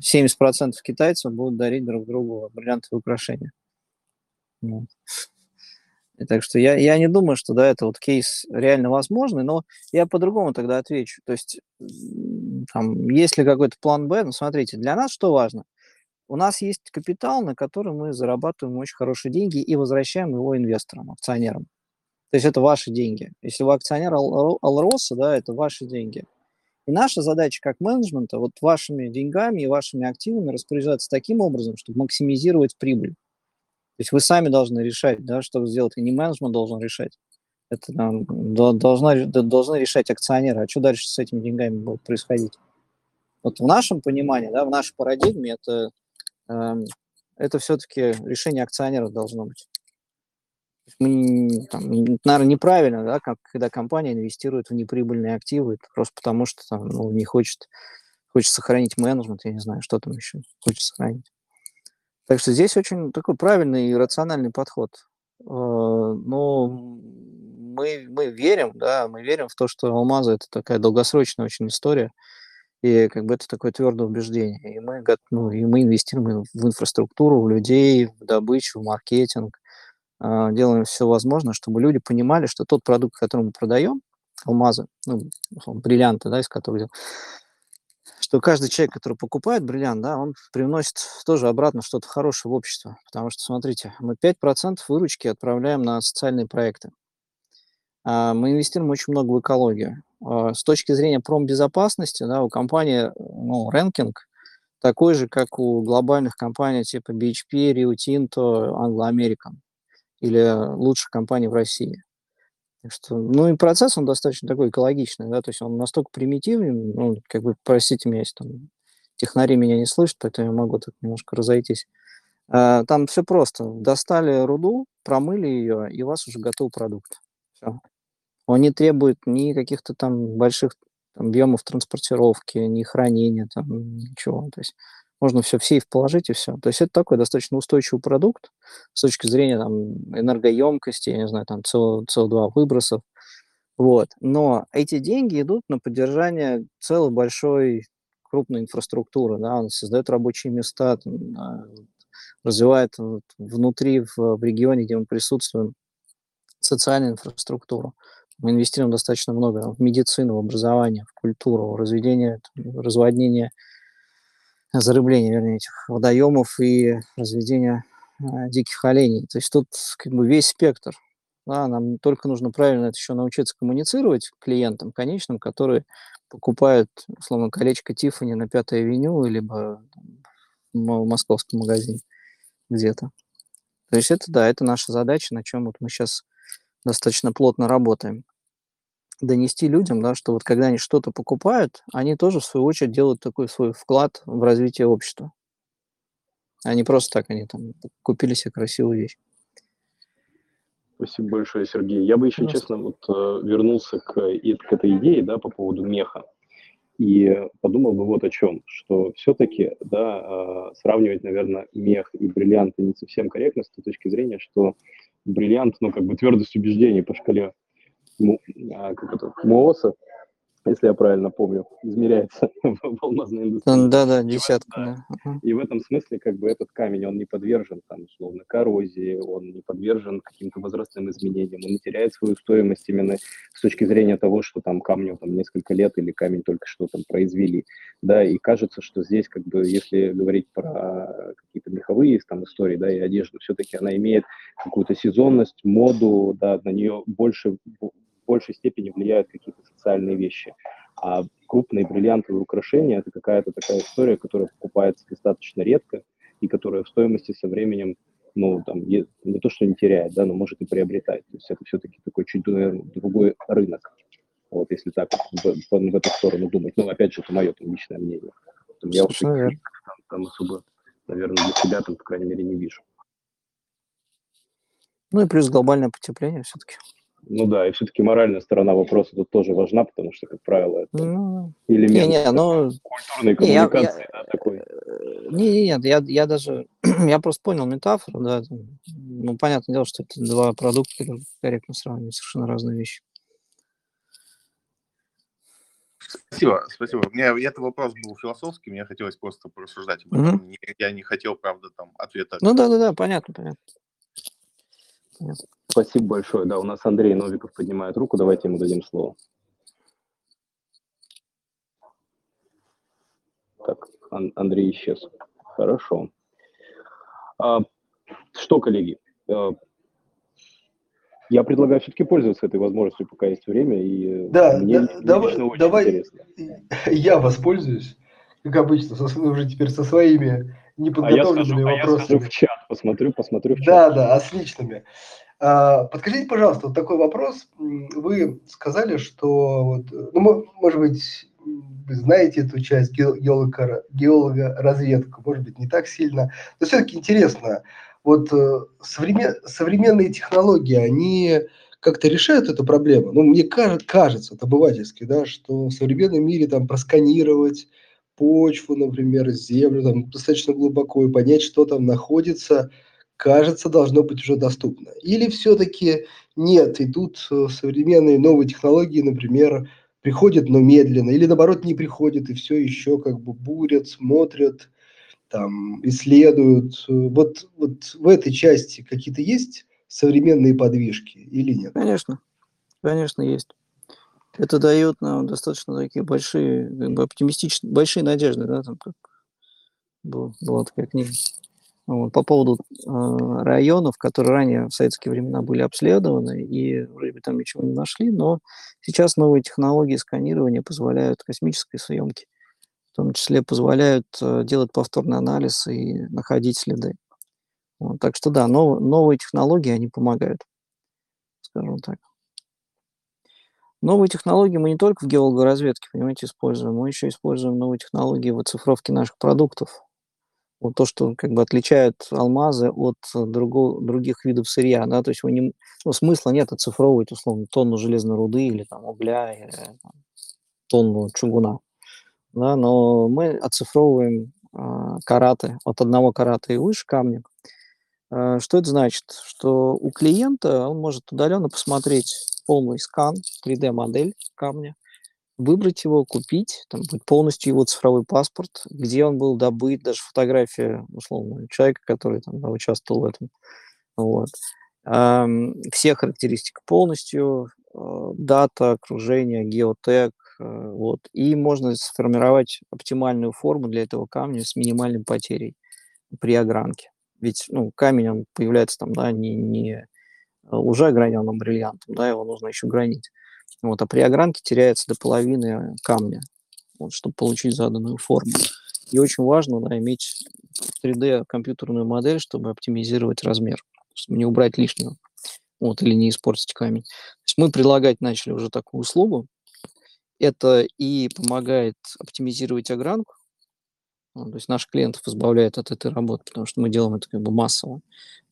э, китайцев будут дарить друг другу бриллиантовые украшения. Вот. И так что я, я не думаю, что да, это вот кейс реально возможный, но я по-другому тогда отвечу. То есть, там, есть ли какой-то план Б? Ну, смотрите, для нас что важно? У нас есть капитал, на который мы зарабатываем очень хорошие деньги и возвращаем его инвесторам, акционерам. То есть это ваши деньги. Если вы акционер Алроса, да, это ваши деньги. И наша задача как менеджмента вот вашими деньгами и вашими активами распоряжаться таким образом, чтобы максимизировать прибыль. То есть вы сами должны решать, да, что сделать, и не менеджмент должен решать. Это там, должна, должны решать акционеры, а что дальше с этими деньгами будет происходить. Вот в нашем понимании, да, в нашей парадигме это, э, это все-таки решение акционеров должно быть. Мы, там, наверное, неправильно, да, как, когда компания инвестирует в неприбыльные активы, просто потому что там, ну, не хочет, хочет сохранить менеджмент, я не знаю, что там еще хочет сохранить. Так что здесь очень такой правильный и рациональный подход. Э, но мы, мы верим, да, мы верим в то, что алмазы это такая долгосрочная очень история, и как бы это такое твердое убеждение. И мы, ну, и мы инвестируем в инфраструктуру, в людей, в добычу, в маркетинг, делаем все возможное, чтобы люди понимали, что тот продукт, который мы продаем, алмазы, ну, бриллианты, да, из которых что каждый человек, который покупает бриллиант, да, он привносит тоже обратно что-то хорошее в общество. Потому что, смотрите, мы 5% выручки отправляем на социальные проекты. А, мы инвестируем очень много в экологию. А, с точки зрения промбезопасности, да, у компании ну, рэнкинг такой же, как у глобальных компаний типа BHP, Rio Tinto, Anglo American или лучших компаний в России. Что, ну и процесс, он достаточно такой экологичный, да, то есть он настолько примитивен, ну, как бы, простите меня, если там технари меня не слышат, поэтому я могу так немножко разойтись. А, там все просто. Достали руду, промыли ее, и у вас уже готов продукт. Все. Он не требует ни каких-то там больших объемов транспортировки, ни хранения, там, ничего. То есть можно все в сейф положить и все. То есть это такой достаточно устойчивый продукт с точки зрения там, энергоемкости, я не знаю, там CO2 выбросов. Вот. Но эти деньги идут на поддержание целой большой крупной инфраструктуры, да, он создает рабочие места, там, а, развивает внутри, в, в регионе, где мы присутствуем, социальную инфраструктуру. Мы инвестируем достаточно много в медицину, в образование, в культуру, в разведение, разводнение зарыбление, вернее, этих водоемов и разведение э, диких оленей. То есть тут как бы весь спектр. Да, нам только нужно правильно это еще научиться коммуницировать клиентам конечным, которые покупают, условно, колечко Тиффани на Пятой авеню, либо в московском магазине где-то. То есть это, да, это наша задача, на чем вот мы сейчас достаточно плотно работаем донести людям, да, что вот когда они что-то покупают, они тоже в свою очередь делают такой свой вклад в развитие общества. А не просто так они там купили себе красивую вещь. Спасибо большое, Сергей. Я бы еще, Просто. честно, вот э, вернулся к, и, к этой идее, да, по поводу меха. И подумал бы вот о чем, что все-таки, да, э, сравнивать, наверное, мех и бриллианты не совсем корректно с той точки зрения, что бриллиант, ну, как бы твердость убеждений по шкале а, как это, МООСа, если я правильно помню, измеряется *laughs* в алмазной индустрии. Да-да, десятка. Да. И в этом смысле как бы этот камень, он не подвержен там условно коррозии, он не подвержен каким-то возрастным изменениям, он не теряет свою стоимость именно с точки зрения того, что там камню там несколько лет или камень только что там произвели, да, и кажется, что здесь как бы, если говорить про какие-то меховые там истории, да, и одежду, все-таки она имеет какую-то сезонность, моду, да, на нее больше большей степени влияют какие-то социальные вещи. А крупные бриллиантовые украшения – это какая-то такая история, которая покупается достаточно редко, и которая в стоимости со временем, ну, там, не, то, что не теряет, да, но может и приобретать. То есть это все-таки такой чуть, наверное, другой рынок. Вот, если так в, в, эту сторону думать. Ну, опять же, это мое там, личное мнение. Там, я уж там, там особо, наверное, для себя там, по крайней мере, не вижу. Ну и плюс глобальное потепление все-таки. Ну да, и все-таки моральная сторона вопроса тут тоже важна, потому что, как правило, это ну, элемент не, не, но... культурной коммуникации, не, я, да, такой. Не, не, нет, я, я даже, *clears throat* я просто понял метафору, да, ну, понятное дело, что это два продукта корректно сравнивать, совершенно разные вещи. Спасибо, спасибо. Мне этот вопрос был философский, мне хотелось просто порассуждать об этом. Mm-hmm. Я не хотел, правда, там ответа. Ну да, да, да, понятно, понятно. Спасибо большое. Да, у нас Андрей Новиков поднимает руку. Давайте ему дадим слово. Так, Ан- Андрей исчез. Хорошо. А, что, коллеги, а, я предлагаю все-таки пользоваться этой возможностью, пока есть время, и да, мне, да, мне давай, очень давай интересно. Я воспользуюсь, как обычно, со, уже теперь со своими неподготовленными а я скажу, вопросами. А я в чат, посмотрю, посмотрю. Да, да. А, подскажите, пожалуйста, вот такой вопрос. Вы сказали, что, вот, ну, может быть, знаете эту часть геолога, геолога разведку, может быть, не так сильно, но все-таки интересно. Вот э, современ, современные технологии, они как-то решают эту проблему? Ну, мне кажется, это обывательски, да, что в современном мире там просканировать почву, например, землю там достаточно глубоко и понять, что там находится – кажется, должно быть уже доступно. Или все-таки нет, и тут э, современные новые технологии, например, приходят, но медленно, или наоборот не приходят, и все еще как бы бурят, смотрят, там, исследуют. Вот, вот в этой части какие-то есть современные подвижки или нет? Конечно, конечно, есть. Это дает нам достаточно такие большие, как бы оптимистичные, большие надежды, да, там как была, была такая книга. Вот, по поводу э, районов, которые ранее в советские времена были обследованы и вроде бы там ничего не нашли, но сейчас новые технологии сканирования позволяют космической съемки, в том числе позволяют э, делать повторный анализ и находить следы. Вот, так что да, нов, новые технологии, они помогают, скажем так. Новые технологии мы не только в геологоразведке, понимаете, используем, мы еще используем новые технологии в оцифровке наших продуктов, вот то, что как бы отличает алмазы от друго, других видов сырья, да, то есть вы не, ну, смысла нет оцифровывать, условно, тонну железной руды или там угля, или там, тонну чугуна, да, но мы оцифровываем э, караты от одного карата и выше камня. Э, что это значит? Что у клиента он может удаленно посмотреть полный скан, 3D-модель камня, выбрать его, купить, там будет полностью его цифровой паспорт, где он был добыт, даже фотография, условно, человека, который там да, участвовал в этом. Вот. все характеристики полностью, э, дата, окружение, геотег, э, вот. И можно сформировать оптимальную форму для этого камня с минимальной потерей при огранке. Ведь ну, камень, он появляется там, да, не, не уже ограненным бриллиантом, да, его нужно еще гранить. Вот, а при огранке теряется до половины камня, вот, чтобы получить заданную форму. И очень важно да, иметь 3D компьютерную модель, чтобы оптимизировать размер, чтобы не убрать лишнего вот, или не испортить камень. То есть мы предлагать начали уже такую услугу. Это и помогает оптимизировать огранку, то есть наших клиентов избавляет от этой работы, потому что мы делаем это как бы массово.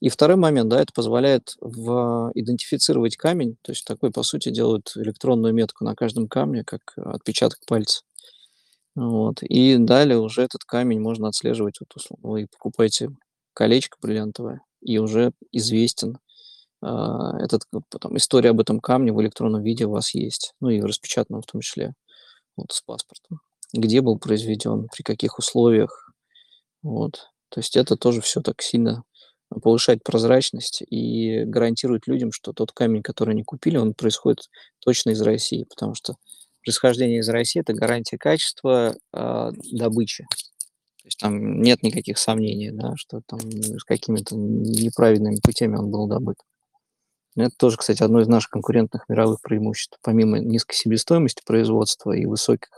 И второй момент, да, это позволяет в, идентифицировать камень, то есть такой, по сути, делают электронную метку на каждом камне, как отпечаток пальца. Вот. И далее уже этот камень можно отслеживать. Вот, условно, вы покупаете колечко бриллиантовое, и уже известен э, этот, потом, история об этом камне в электронном виде у вас есть, ну и в распечатанном в том числе, вот с паспортом где был произведен, при каких условиях. Вот. То есть это тоже все так сильно повышает прозрачность и гарантирует людям, что тот камень, который они купили, он происходит точно из России, потому что происхождение из России – это гарантия качества э, добычи. То есть там нет никаких сомнений, да, что там с какими-то неправильными путями он был добыт. Это тоже, кстати, одно из наших конкурентных мировых преимуществ. Помимо низкой себестоимости производства и высоких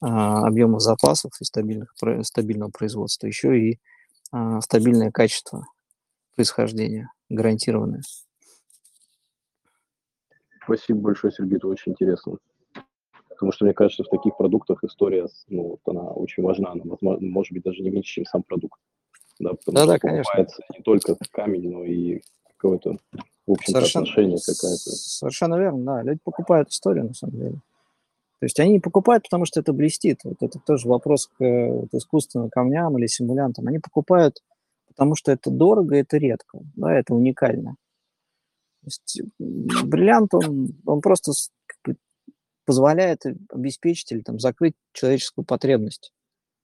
объемов запасов и стабильных, стабильного производства, еще и а, стабильное качество происхождения, гарантированное. Спасибо большое, Сергей, это очень интересно. Потому что мне кажется, в таких продуктах история, ну, вот она очень важна, она, может быть, даже не меньше, чем сам продукт. Да, потому Да-да, что конечно. покупается не только камень, но и какое-то, в общем-то, Совершенно, отношение какая-то. совершенно верно, да. Люди покупают историю, на самом деле. То есть они не покупают, потому что это блестит. Вот это тоже вопрос к вот, искусственным камням или симулянтам. Они покупают, потому что это дорого, это редко, да, это уникально. То есть бриллиант, он, он просто как бы позволяет обеспечить или там, закрыть человеческую потребность,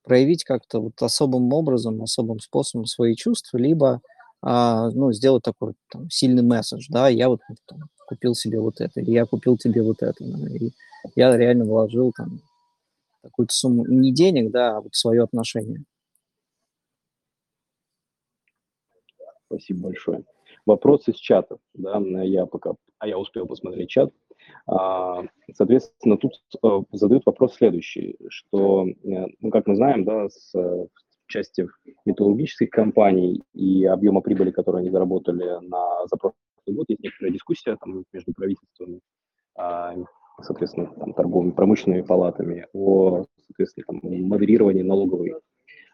проявить как-то вот особым образом, особым способом свои чувства, либо а, ну, сделать такой там, сильный месседж, да, я вот там, купил себе вот это, или я купил тебе вот это, да, и я реально вложил там какую-то сумму, не денег, да, а вот свое отношение. Спасибо большое. Вопрос из чата, да, я пока, а я успел посмотреть чат. А, Соответственно, тут э, задают вопрос следующий, что, э, ну, как мы знаем, да, с э, части металлургических компаний и объема прибыли, которые они заработали на за прошлый год, есть некоторая дискуссия там между правительством, а, соответственно, там, торговыми промышленными палатами о, соответственно, там, модерировании налоговой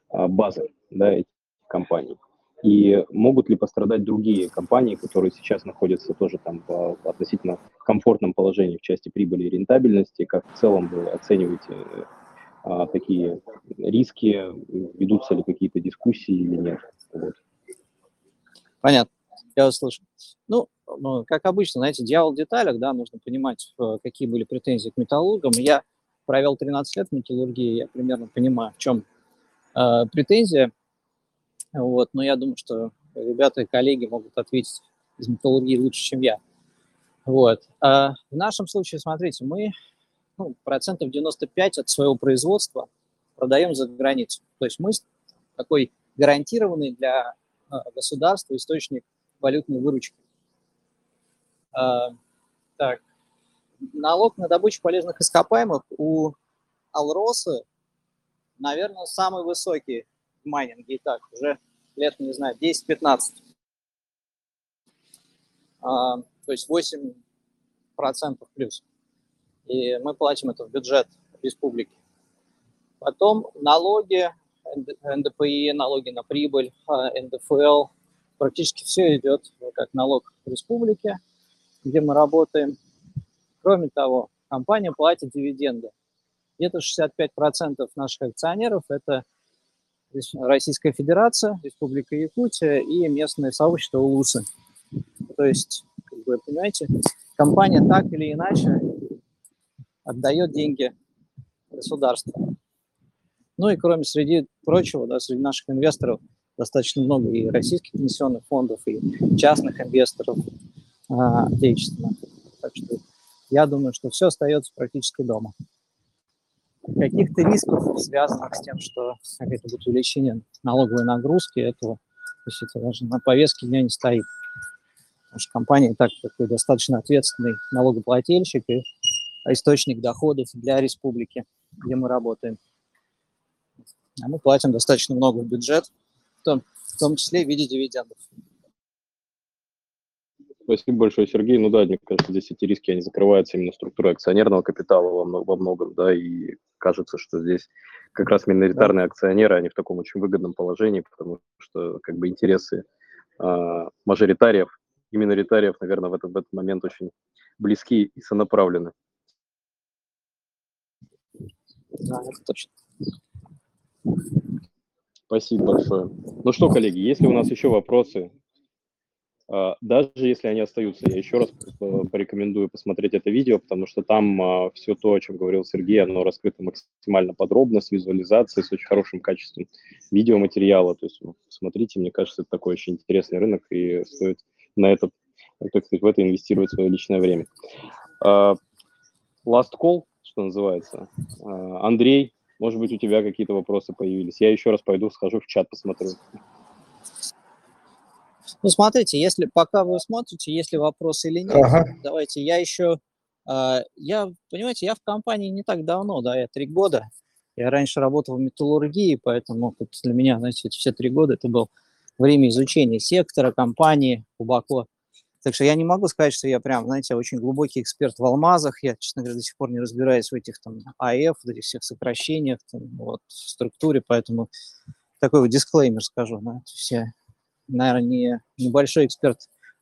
а, базы да, этих компаний. И могут ли пострадать другие компании, которые сейчас находятся тоже там в относительно комфортном положении в части прибыли и рентабельности? Как в целом вы оцениваете а, такие риски? Ведутся ли какие-то дискуссии или нет? Вот. Понятно, я слышу. Ну, ну, как обычно, знаете, дьявол в деталях, да, нужно понимать, э, какие были претензии к металлургам. Я провел 13 лет в металлургии, я примерно понимаю, в чем э, претензия. Вот, но я думаю, что ребята и коллеги могут ответить из металлургии лучше, чем я. Вот. А в нашем случае, смотрите, мы ну, процентов 95 от своего производства продаем за границу. То есть мы такой гарантированный для э, государства источник валютной выручки. А, так, налог на добычу полезных ископаемых у Алроса, наверное, самый высокий в майнинге. И так, уже лет, не знаю, 10-15. А, то есть 8 процентов плюс. И мы платим это в бюджет республики. Потом налоги, НДПИ, налоги на прибыль, а, НДФЛ. Практически все идет как налог республики, где мы работаем. Кроме того, компания платит дивиденды. Где-то 65% наших акционеров – это Российская Федерация, Республика Якутия и местное сообщество УЛУСы. То есть, как вы понимаете, компания так или иначе отдает деньги государству. Ну и кроме, среди прочего, да, среди наших инвесторов достаточно много и российских пенсионных фондов, и частных инвесторов а, отечественных. Так что я думаю, что все остается практически дома. Каких-то рисков, связанных с тем, что это будет увеличение налоговой нагрузки, этого, то есть это даже на повестке дня не стоит. Потому что компания так такой достаточно ответственный налогоплательщик и источник доходов для республики, где мы работаем. А мы платим достаточно много в бюджет, в том, в том числе в виде дивидендов. Спасибо большое, Сергей. Ну да, мне кажется, здесь эти риски, они закрываются именно структурой акционерного капитала во, много, во многом, да, и кажется, что здесь как раз миноритарные акционеры, они в таком очень выгодном положении, потому что как бы интересы э, мажоритариев и миноритариев, наверное, в этот, в этот момент очень близки и сонаправлены. Да, это точно. Спасибо большое. Ну что, коллеги, если у нас еще вопросы, даже если они остаются, я еще раз порекомендую посмотреть это видео, потому что там все то, о чем говорил Сергей, оно раскрыто максимально подробно, с визуализацией, с очень хорошим качеством видеоматериала. То есть смотрите, мне кажется, это такой очень интересный рынок, и стоит на это, так сказать, в это инвестировать свое личное время. Last call, что называется. Андрей, может быть, у тебя какие-то вопросы появились. Я еще раз пойду, схожу в чат, посмотрю. Ну, смотрите, если пока вы смотрите, есть ли вопросы или нет, ага. давайте я еще... Я, понимаете, я в компании не так давно, да, я три года, Я раньше работал в металлургии, поэтому вот для меня, знаете, все три года это был время изучения сектора, компании глубоко. Так что я не могу сказать, что я прям, знаете, очень глубокий эксперт в алмазах. Я, честно говоря, до сих пор не разбираюсь в этих там АФ, в этих всех сокращениях, там, вот, в структуре, поэтому такой вот дисклеймер скажу. Да, все, наверное, не небольшой эксперт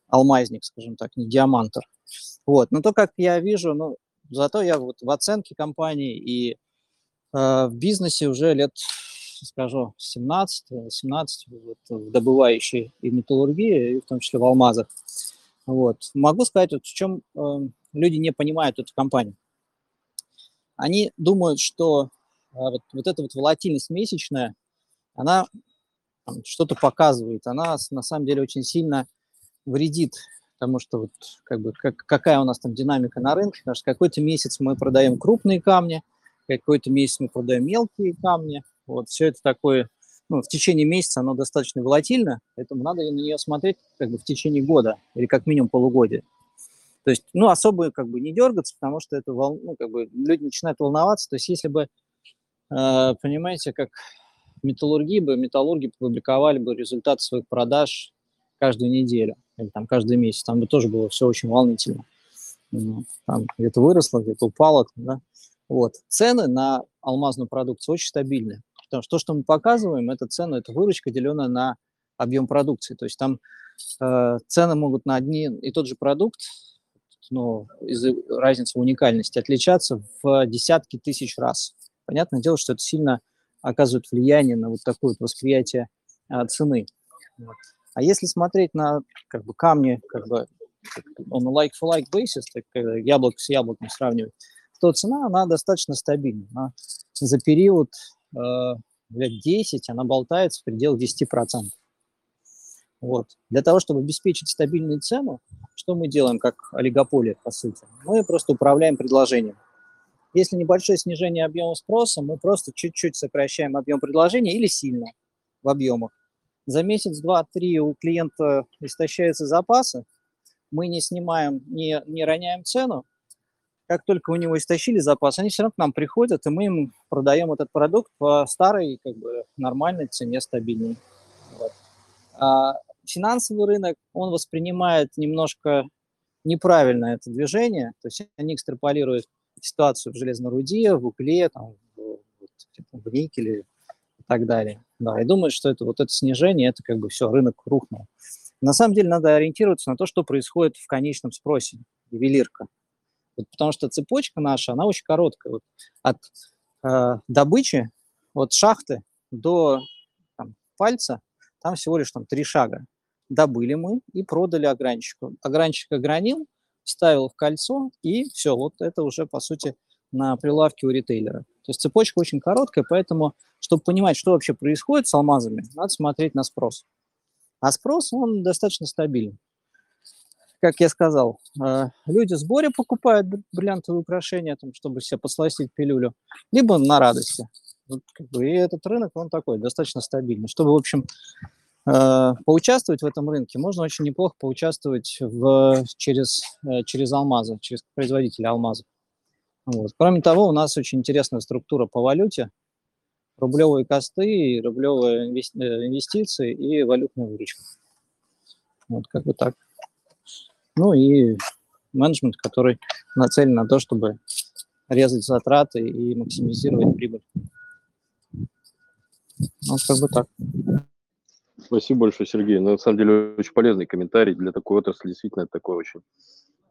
алмазник, скажем так, не диамантор. Вот, но то, как я вижу, ну, зато я вот в оценке компании и э, в бизнесе уже лет, скажу, 17, 17 вот, в добывающей и металлургии, и в том числе в алмазах. Вот. Могу сказать, вот в чем э, люди не понимают эту компанию. Они думают, что э, вот, вот эта вот волатильность месячная, она что-то показывает, она на самом деле очень сильно вредит, потому что вот как бы как, какая у нас там динамика на рынке, потому что какой-то месяц мы продаем крупные камни, какой-то месяц мы продаем мелкие камни, вот все это такое, ну, в течение месяца оно достаточно волатильно, поэтому надо на нее смотреть как бы в течение года или как минимум полугодия. То есть, ну, особо как бы не дергаться, потому что это, вол... ну, как бы люди начинают волноваться. То есть, если бы, э, понимаете, как металлурги бы, металлурги публиковали бы результат своих продаж каждую неделю или там каждый месяц, там бы тоже было все очень волнительно. Там где-то выросло, где-то упало, да. Вот. Цены на алмазную продукцию очень стабильные, потому что то, что мы показываем, это цены, это выручка, деленная на объем продукции. То есть там э, цены могут на одни и тот же продукт, но из-за разницы уникальности отличаться в десятки тысяч раз. Понятное дело, что это сильно оказывает влияние на вот такое вот восприятие а, цены. А если смотреть на как бы камни, как бы on a like-for-like basis, так, яблоко с яблоком сравнивать, то цена, она достаточно стабильна. Она за период э, лет 10 она болтается в пределах 10%. Вот. Для того, чтобы обеспечить стабильную цену, что мы делаем как олигополия, по сути? Мы просто управляем предложением. Если небольшое снижение объема спроса, мы просто чуть-чуть сокращаем объем предложения или сильно в объемах. За месяц, два, три у клиента истощаются запасы, мы не снимаем, не, не роняем цену, как только у него истощили запас, они все равно к нам приходят, и мы им продаем этот продукт по старой, как бы, нормальной цене, стабильной. Вот. А финансовый рынок, он воспринимает немножко неправильно это движение, то есть они экстраполируют ситуацию в железной руде, в угле, там, в, в никеле и так далее. Да, и думают, что это вот это снижение, это как бы все, рынок рухнул. На самом деле надо ориентироваться на то, что происходит в конечном спросе, ювелирка. Вот потому что цепочка наша, она очень короткая. Вот от э, добычи, от шахты до там, пальца, там всего лишь там три шага. Добыли мы и продали огранщику. Огранщик огранил, вставил в кольцо, и все, вот это уже, по сути, на прилавке у ритейлера. То есть цепочка очень короткая, поэтому, чтобы понимать, что вообще происходит с алмазами, надо смотреть на спрос. А спрос, он достаточно стабильный. Как я сказал, э, люди в сборе покупают бриллиантовые украшения, там, чтобы себе посластить пилюлю, либо на радости. И этот рынок, он такой, достаточно стабильный. Чтобы, в общем, Э, поучаствовать в этом рынке можно очень неплохо поучаствовать в, через, э, через алмазы, через производителя алмазов. Вот. Кроме того, у нас очень интересная структура по валюте, рублевые косты, рублевые инвестиции и валютная выручка. Вот как бы так. Ну и менеджмент, который нацелен на то, чтобы резать затраты и максимизировать прибыль. Вот как бы так. Спасибо большое, Сергей. Ну, на самом деле, очень полезный комментарий для такой отрасли. Действительно, это такой очень,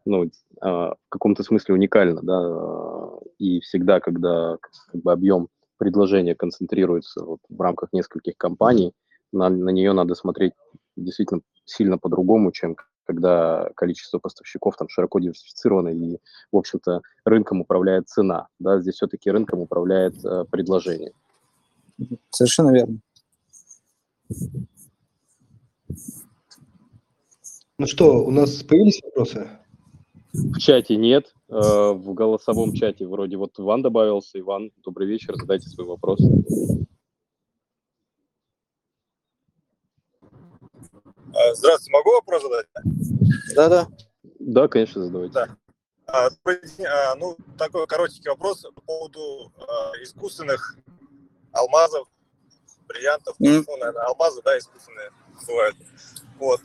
ну, а, в каком-то смысле уникально, да, и всегда, когда как бы, объем предложения концентрируется вот, в рамках нескольких компаний, на, на нее надо смотреть действительно сильно по-другому, чем когда количество поставщиков там широко диверсифицировано и, в общем-то, рынком управляет цена. Да, здесь все-таки рынком управляет э, предложение. Совершенно верно. Ну что, у нас появились вопросы? В чате нет, э, в голосовом чате вроде вот Иван добавился. Иван, добрый вечер, задайте свой вопрос. Здравствуйте, могу вопрос задать? Да-да. Да, конечно, задавайте. Да. А, а, ну, такой коротенький вопрос по поводу а, искусственных алмазов, бриллиантов, Мгм. ну, наверное, алмазы, да, искусственные бывают. Вот,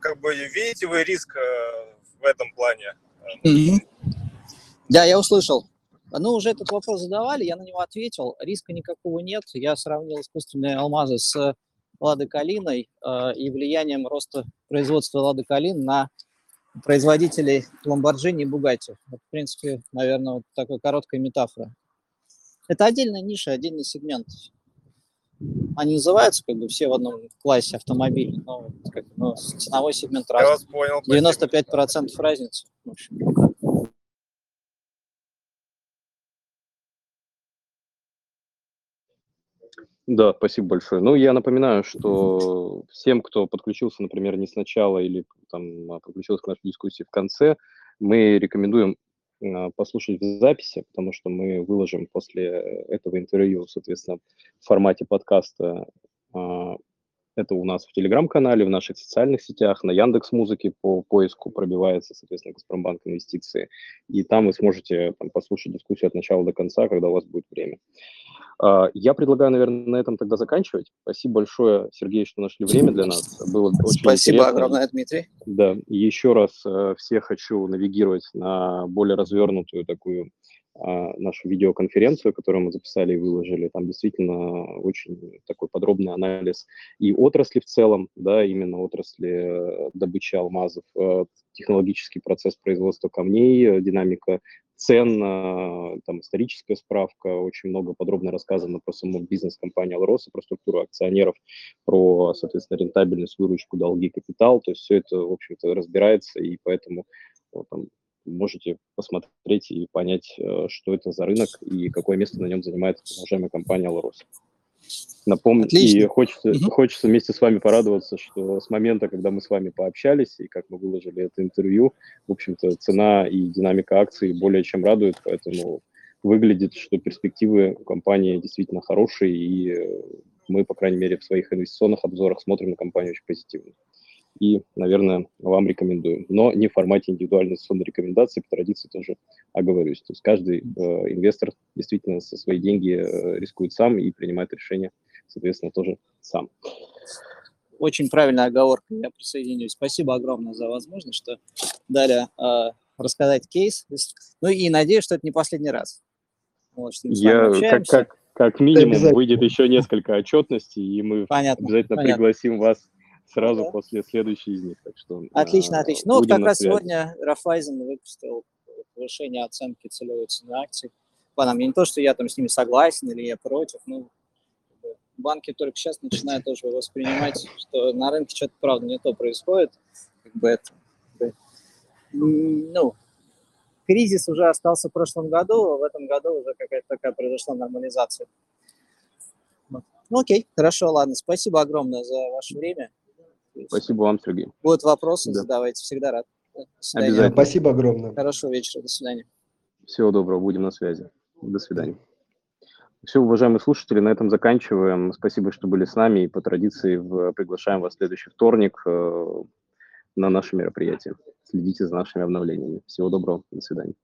как бы видите вы риск в этом плане? Мгм. Да, я услышал. Ну, уже этот вопрос задавали, я на него ответил. Риска никакого нет. Я сравнил искусственные алмазы с Ладой Калиной э, и влиянием роста производства Лады Калин на производителей Lamborghini и Bugatti. Вот, в принципе, наверное, вот такая короткая метафора. Это отдельная ниша, отдельный сегмент. Они называются как бы все в одном классе автомобилей, но, как ну, ценовой сегмент Я разный. вас понял. спасибо. 95% разницы. В общем. Да, спасибо большое. Ну, я напоминаю, что всем, кто подключился, например, не сначала или там а, подключился к нашей дискуссии в конце, мы рекомендуем а, послушать в записи, потому что мы выложим после этого интервью, соответственно, в формате подкаста а, это у нас в Телеграм-канале, в наших социальных сетях, на Яндекс Музыке по поиску пробивается, соответственно, Газпромбанк инвестиции. И там вы сможете там, послушать дискуссию от начала до конца, когда у вас будет время. А, Я предлагаю, наверное, на этом тогда заканчивать. Спасибо большое, Сергей, что нашли время для нас. Было очень Спасибо интересно. огромное, Дмитрий. Да, еще раз э, всех хочу навигировать на более развернутую такую нашу видеоконференцию, которую мы записали и выложили. Там действительно очень такой подробный анализ и отрасли в целом, да, именно отрасли э, добычи алмазов, э, технологический процесс производства камней, э, динамика цен, там историческая справка, очень много подробно рассказано про саму бизнес-компанию «Алроса», про структуру акционеров, про, соответственно, рентабельность, выручку, долги, капитал. То есть все это, в общем-то, разбирается, и поэтому там, можете посмотреть и понять, э, что это за рынок и какое место на нем занимает уважаемая компания «Алрос». Напомню, и хочется, Мгм. хочется вместе с вами порадоваться, что с момента, когда мы с вами пообщались и как мы выложили это интервью, в общем-то, цена и динамика акций более чем радует, поэтому выглядит, что перспективы у компании действительно хорошие, и э, мы, по крайней мере, в своих инвестиционных обзорах смотрим на компанию очень позитивно. И, наверное, вам рекомендуем. Но не в формате индивидуальной инвестиционной рекомендации, по традиции тоже оговорюсь. То есть каждый э, инвестор действительно со свои деньги э, рискует сам и принимает решение, соответственно, тоже сам. Очень правильная оговорка, я присоединюсь. Спасибо огромное за возможность, что дали э, рассказать кейс. Ну и надеюсь, что это не последний раз. Вот, что мы с вами Я, как, как, как минимум выйдет еще несколько отчетностей, и мы Понятно. обязательно понятно. пригласим вас сразу Ага. после следующей из них. Так что, Отлично, а, отлично. Ну, вот как раз связи. сегодня Рафайзен выпустил повышение оценки целевой цены акций. Ладно, не то, что я там с ними согласен или я против, бы банки только сейчас начинают тоже воспринимать, что на рынке что-то, правда, не то происходит. Как бы это, как бы, м, ну, кризис уже остался в прошлом году, а в этом году уже какая-то такая произошла нормализация. Ну, окей, хорошо, ладно. Спасибо огромное за ваше время. Спасибо вам, Сергей. Будут вопросы, Да. задавайте, всегда рад. Обязательно. Спасибо огромное. Хорошего вечера, до свидания. Всего доброго, будем на связи. До свидания. Все, уважаемые слушатели, на этом заканчиваем. Спасибо, что были с нами. И по традиции приглашаем вас в следующий вторник э, на наше мероприятие. Следите за нашими обновлениями. Всего доброго, до свидания.